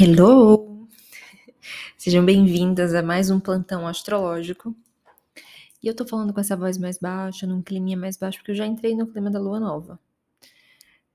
Hello! Sejam bem-vindas a mais um plantão astrológico. E eu tô falando com essa voz mais baixa, num climinha mais baixo, porque eu já entrei no clima da lua nova.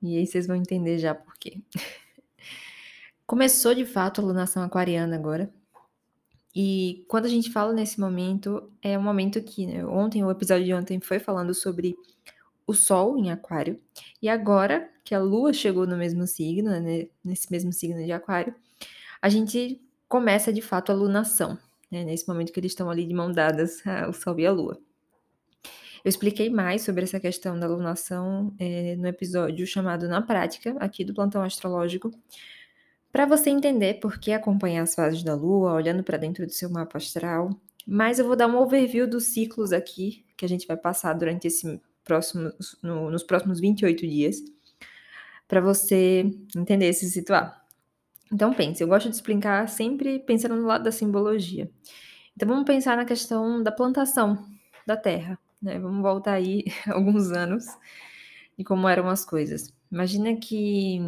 E aí vocês vão entender já por quê. Começou de fato a lunação aquariana agora. E quando a gente fala nesse momento, é um momento que né, ontem, o episódio de ontem foi falando sobre o Sol em Aquário. E agora que a Lua chegou no mesmo signo, né, nesse mesmo signo de Aquário, a gente começa de fato a lunação, né, nesse momento que eles estão ali de mão dadas, o Sol e a Lua. Eu expliquei mais sobre essa questão da lunação é, no episódio chamado Na Prática, aqui do Plantão Astrológico, para você entender por que acompanhar as fases da Lua, olhando para dentro do seu mapa astral. Mas eu vou dar um overview dos ciclos aqui que a gente vai passar durante esse próximos, no, nos próximos 28 dias, para você entender e se situar. Então pense, eu gosto de explicar sempre pensando no lado da simbologia. Então vamos pensar na questão da plantação da terra, né? Vamos voltar aí alguns anos e como eram as coisas. Imagina que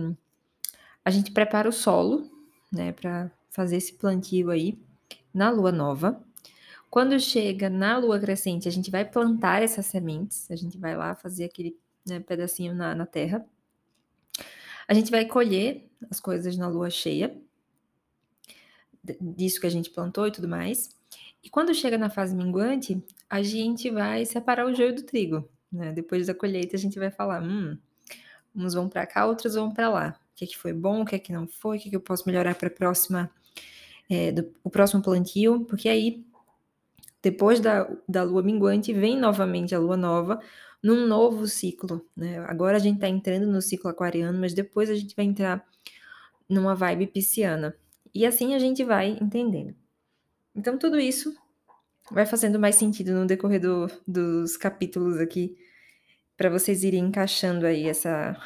a gente prepara o solo, né, para fazer esse plantio aí na lua nova. Quando chega na lua crescente, a gente vai plantar essas sementes, a gente vai lá fazer aquele né, pedacinho na, na terra. A gente vai colher as coisas na lua cheia, disso que a gente plantou e tudo mais. E quando chega na fase minguante, a gente vai separar o joio do trigo. Né? Depois da colheita, a gente vai falar: hum, uns vão para cá, outros vão para lá. O que, é que foi bom, o que, é que não foi, o que, é que eu posso melhorar para é, do, o próximo plantio, porque aí depois da, da lua minguante, vem novamente a lua nova num novo ciclo. Né? Agora a gente está entrando no ciclo aquariano, mas depois a gente vai entrar numa vibe pisciana. E assim a gente vai entendendo. Então, tudo isso vai fazendo mais sentido no decorrer do, dos capítulos aqui, para vocês irem encaixando aí essa.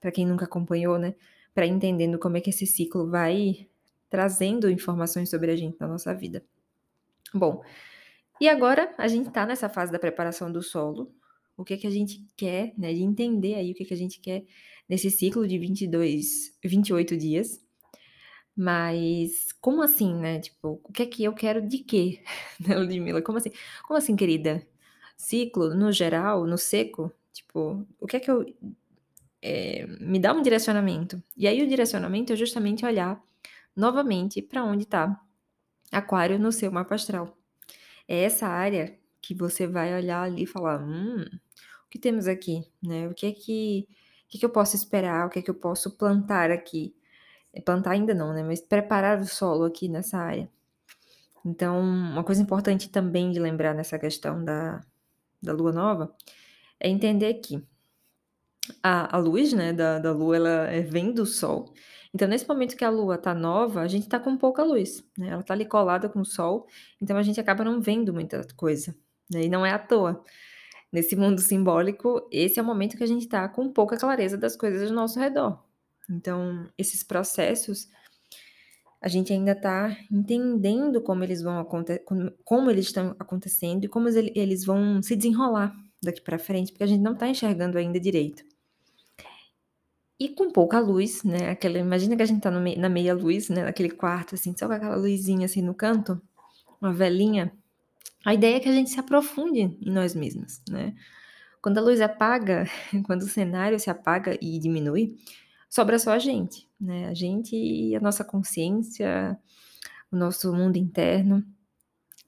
Para quem nunca acompanhou, né? Para entendendo como é que esse ciclo vai trazendo informações sobre a gente na nossa vida. Bom, e agora a gente está nessa fase da preparação do solo. O que que a gente quer, né? De entender aí o que que a gente quer nesse ciclo de 22, 28 dias. Mas como assim, né? Tipo, o que é que eu quero de quê? Né, Ludmilla? Como assim? Como assim, querida? Ciclo, no geral, no seco? Tipo, o que é que eu. É, me dá um direcionamento. E aí, o direcionamento é justamente olhar novamente para onde está Aquário no seu mapa astral. É essa área que você vai olhar ali e falar: hum, o que temos aqui? Né? O que é que, o que, é que eu posso esperar? O que é que eu posso plantar aqui? É, plantar ainda não, né? Mas preparar o solo aqui nessa área. Então, uma coisa importante também de lembrar nessa questão da, da lua nova é entender que a, a luz né, da, da lua ela é, vem do sol então, nesse momento que a lua está nova, a gente está com pouca luz, né? Ela está ali colada com o sol, então a gente acaba não vendo muita coisa, né? E não é à toa. Nesse mundo simbólico, esse é o momento que a gente está com pouca clareza das coisas ao nosso redor. Então, esses processos, a gente ainda está entendendo como eles vão acontecer, como eles estão acontecendo e como eles vão se desenrolar daqui para frente, porque a gente não está enxergando ainda direito. E com pouca luz, né, aquela imagina que a gente tá me na meia luz, né, naquele quarto, assim, só com aquela luzinha, assim, no canto, uma velinha. A ideia é que a gente se aprofunde em nós mesmos, né. Quando a luz apaga, quando o cenário se apaga e diminui, sobra só a gente, né, a gente e a nossa consciência, o nosso mundo interno.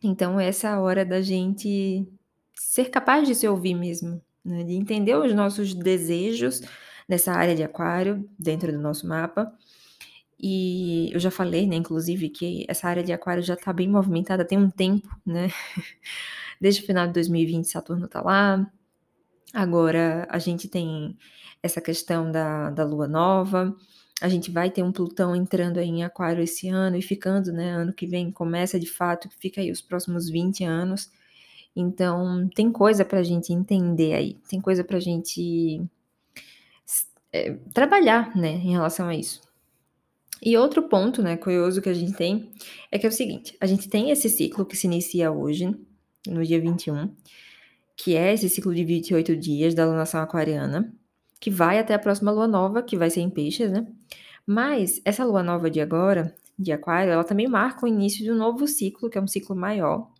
Então essa é a hora da gente ser capaz de se ouvir mesmo, né, de entender os nossos desejos, nessa área de aquário, dentro do nosso mapa. E eu já falei, né, inclusive, que essa área de aquário já está bem movimentada tem um tempo, né? Desde o final de 2020, Saturno está lá. Agora a gente tem essa questão da, da lua nova. A gente vai ter um Plutão entrando aí em Aquário esse ano e ficando, né? Ano que vem começa de fato, fica aí os próximos 20 anos. Então, tem coisa para a gente entender aí, tem coisa para a gente é, trabalhar, né, em relação a isso. E outro ponto, né, curioso que a gente tem é que é o seguinte: a gente tem esse ciclo que se inicia hoje, no dia 21, que é esse ciclo de 28 dias da lunação aquariana, que vai até a próxima lua nova, que vai ser em peixes, né? Mas essa lua nova de agora, de Aquário, ela também marca o início de um novo ciclo, que é um ciclo maior,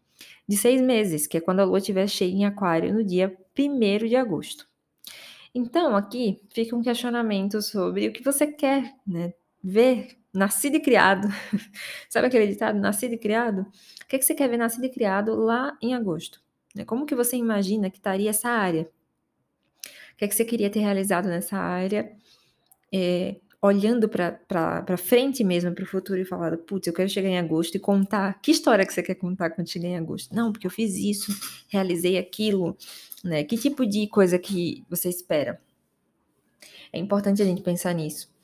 de seis meses, que é quando a lua estiver cheia em Aquário no dia 1 de agosto. Então, aqui fica um questionamento sobre o que você quer né, ver nascido e criado. Sabe aquele ditado, nascido e criado? O que, é que você quer ver nascido e criado lá em agosto? Né, como que você imagina que estaria essa área? O que, é que você queria ter realizado nessa área? É, olhando para frente mesmo, para o futuro e falando, putz, eu quero chegar em agosto e contar. Que história que você quer contar quando chegar em agosto? Não, porque eu fiz isso, realizei aquilo, né? Que tipo de coisa que você espera? É importante a gente pensar nisso.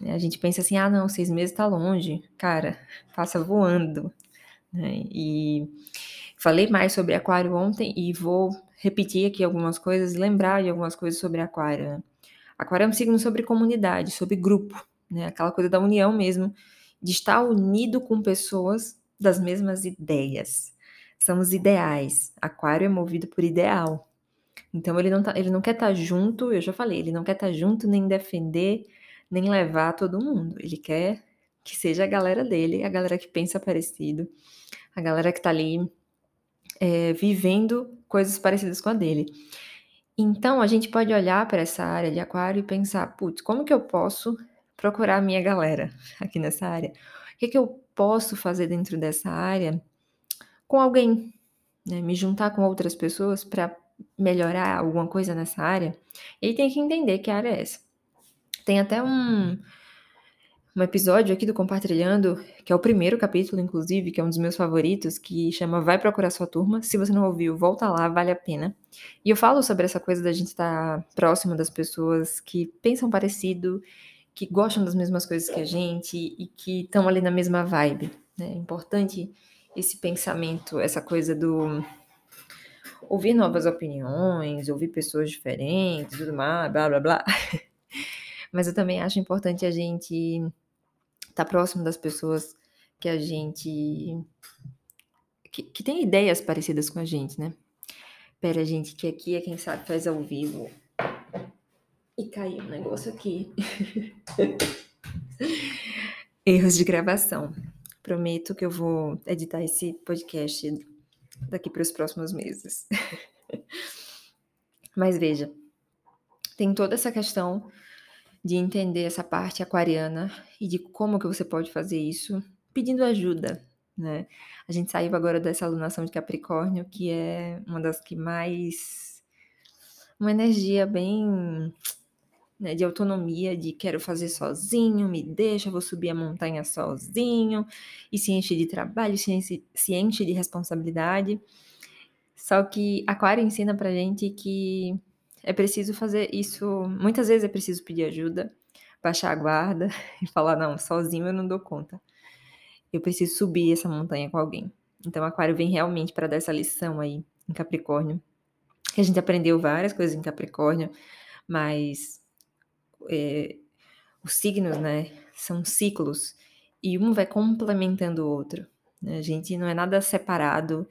Né? A gente pensa assim, ah, não, seis meses está longe. Cara, passa voando. Né? E falei mais sobre aquário ontem e vou repetir aqui algumas coisas, lembrar de algumas coisas sobre aquário. Né? Aquário é um signo sobre comunidade, sobre grupo, né? Aquela coisa da união mesmo, de estar unido com pessoas das mesmas ideias. São os ideais. Aquário é movido por ideal. Então ele não, tá, ele não quer estar tá junto, eu já falei, ele não quer estar tá junto nem defender, nem levar todo mundo. Ele quer que seja a galera dele, a galera que pensa parecido, a galera que está ali é, vivendo coisas parecidas com a dele. Então, a gente pode olhar para essa área de aquário e pensar, putz, como que eu posso procurar a minha galera aqui nessa área? O que, que eu posso fazer dentro dessa área com alguém? Né? Me juntar com outras pessoas para melhorar alguma coisa nessa área? E aí tem que entender que área é essa. Tem até um, um episódio aqui do Compartilhando, que é o primeiro capítulo, inclusive, que é um dos meus favoritos, que chama Vai Procurar Sua Turma. Se você não ouviu, volta lá, vale a pena. E eu falo sobre essa coisa da gente estar próximo das pessoas que pensam parecido, que gostam das mesmas coisas que a gente e que estão ali na mesma vibe. Né? É importante esse pensamento, essa coisa do ouvir novas opiniões, ouvir pessoas diferentes, tudo mais, blá blá blá. Mas eu também acho importante a gente estar tá próximo das pessoas que a gente. Que, que tem ideias parecidas com a gente, né? Pera, gente, que aqui é quem sabe faz ao vivo. E caiu um negócio aqui. Erros de gravação. Prometo que eu vou editar esse podcast daqui para os próximos meses. Mas veja, tem toda essa questão de entender essa parte aquariana e de como que você pode fazer isso pedindo ajuda, né? A gente saiu agora dessa alunação de Capricórnio, que é uma das que mais uma energia bem né, de autonomia, de quero fazer sozinho, me deixa, vou subir a montanha sozinho, e se enche de trabalho, se enche, se enche de responsabilidade. Só que Aquário ensina pra gente que é preciso fazer isso. Muitas vezes é preciso pedir ajuda, baixar a guarda e falar: não, sozinho eu não dou conta. Eu preciso subir essa montanha com alguém. Então, Aquário vem realmente para dar essa lição aí em Capricórnio. A gente aprendeu várias coisas em Capricórnio, mas é, os signos, né, são ciclos e um vai complementando o outro. Né? A gente não é nada separado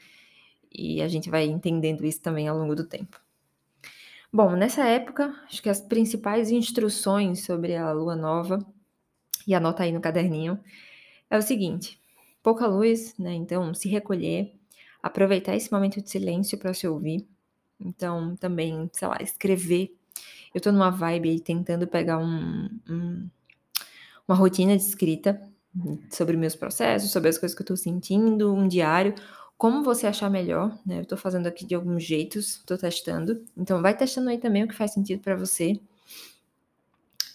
e a gente vai entendendo isso também ao longo do tempo. Bom, nessa época, acho que as principais instruções sobre a lua nova, e anota aí no caderninho, é o seguinte: pouca luz, né? Então, se recolher, aproveitar esse momento de silêncio para se ouvir. Então, também, sei lá, escrever. Eu tô numa vibe aí tentando pegar um, um, uma rotina de escrita sobre meus processos, sobre as coisas que eu tô sentindo, um diário, como você achar melhor, né? Eu tô fazendo aqui de alguns jeitos, tô testando. Então, vai testando aí também o que faz sentido para você.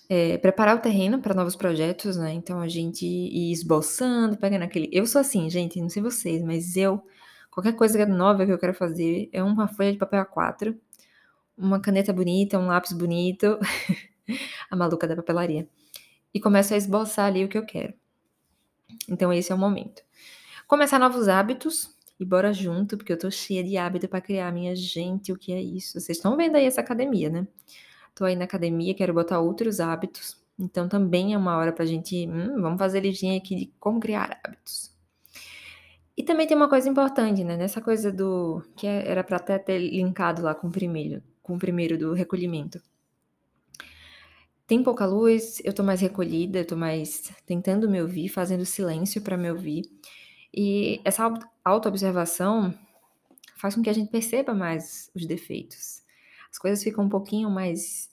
É, preparar o terreno para novos projetos, né? Então, a gente ir esboçando, pegando aquele. Eu sou assim, gente, não sei vocês, mas eu. Qualquer coisa nova que eu quero fazer é uma folha de papel A4, uma caneta bonita, um lápis bonito, a maluca da papelaria. E começo a esboçar ali o que eu quero. Então, esse é o momento. Começar novos hábitos, e bora junto, porque eu tô cheia de hábito para criar. Minha gente, o que é isso? Vocês estão vendo aí essa academia, né? Tô aí na academia, quero botar outros hábitos. Então também é uma hora pra gente, hum, vamos fazer listinha aqui de como criar hábitos. E também tem uma coisa importante, né? Nessa coisa do que é, era para até ter linkado lá com o primeiro, com o primeiro do recolhimento. tem pouca luz, eu tô mais recolhida, eu tô mais tentando me ouvir, fazendo silêncio para me ouvir. E essa autoobservação faz com que a gente perceba mais os defeitos. As coisas ficam um pouquinho mais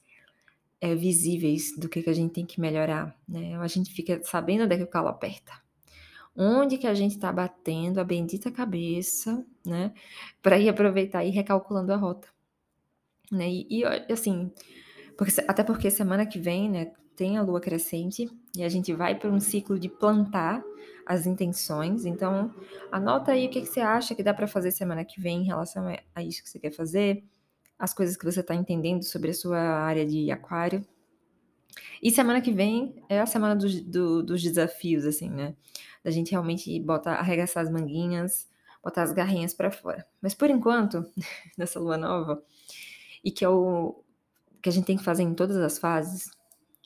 é, visíveis do que, que a gente tem que melhorar, né? A gente fica sabendo onde é que o calo aperta. Onde que a gente está batendo a bendita cabeça, né? Para ir aproveitar e ir recalculando a rota. Né? E, e assim, porque, até porque semana que vem, né, tem a lua crescente e a gente vai para um ciclo de plantar as intenções. Então, anota aí o que, que você acha que dá para fazer semana que vem em relação a isso que você quer fazer, as coisas que você está entendendo sobre a sua área de aquário. E semana que vem é a semana do, do, dos desafios, assim, né? Da gente realmente botar, arregaçar as manguinhas, botar as garrinhas para fora. Mas por enquanto, nessa lua nova, e que é o, que a gente tem que fazer em todas as fases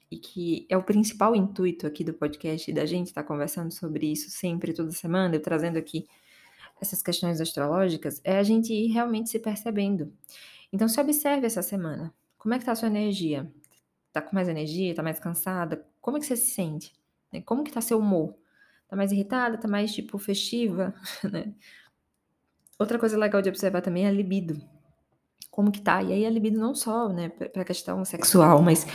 e que é o principal intuito aqui do podcast da gente estar tá conversando sobre isso sempre, toda semana, eu trazendo aqui essas questões astrológicas, é a gente ir realmente se percebendo. Então, se observe essa semana. Como é que tá a sua energia? Tá com mais energia? Tá mais cansada? Como é que você se sente? Né? Como que tá seu humor? Tá mais irritada? Tá mais, tipo, festiva? Né? Outra coisa legal de observar também é a libido como que tá. E aí a libido não só, né, pra questão sexual, mas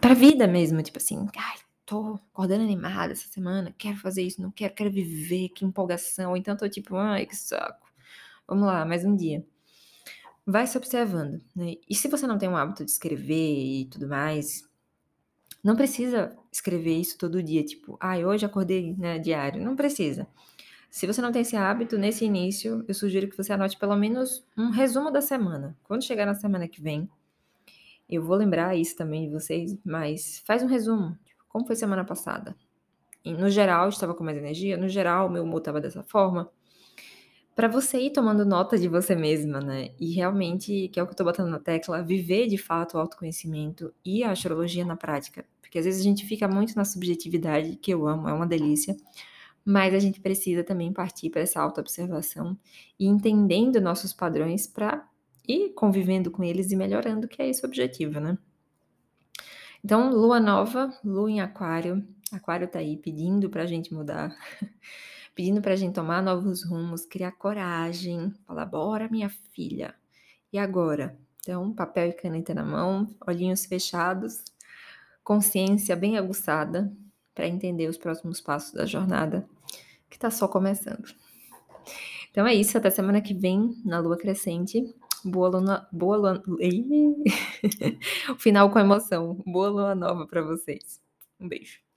pra vida mesmo, tipo assim, ai, tô acordando animada essa semana, quero fazer isso, não quero, quero viver, que empolgação. Então tô tipo, ai, que saco. Vamos lá, mais um dia. Vai se observando, né? E se você não tem um hábito de escrever e tudo mais, não precisa escrever isso todo dia, tipo, ai, hoje acordei, né, diário. Não precisa. Se você não tem esse hábito, nesse início, eu sugiro que você anote pelo menos um resumo da semana. Quando chegar na semana que vem, eu vou lembrar isso também de vocês, mas faz um resumo. Tipo, como foi semana passada? E, no geral, estava com mais energia? No geral, meu humor estava dessa forma? Para você ir tomando nota de você mesma, né? E realmente, que é o que eu tô botando na tecla, viver de fato o autoconhecimento e a astrologia na prática. Porque às vezes a gente fica muito na subjetividade, que eu amo, é uma delícia mas a gente precisa também partir para essa autoobservação e entendendo nossos padrões para ir convivendo com eles e melhorando, que é esse o objetivo, né? Então, lua nova, lua em aquário, aquário tá aí pedindo para a gente mudar, pedindo para a gente tomar novos rumos, criar coragem, falar, bora minha filha, e agora? Então, papel e caneta na mão, olhinhos fechados, consciência bem aguçada, para entender os próximos passos da jornada que está só começando. Então é isso, até semana que vem na lua crescente. Boa luna, boa lua, o final com emoção. Boa lua nova para vocês. Um beijo.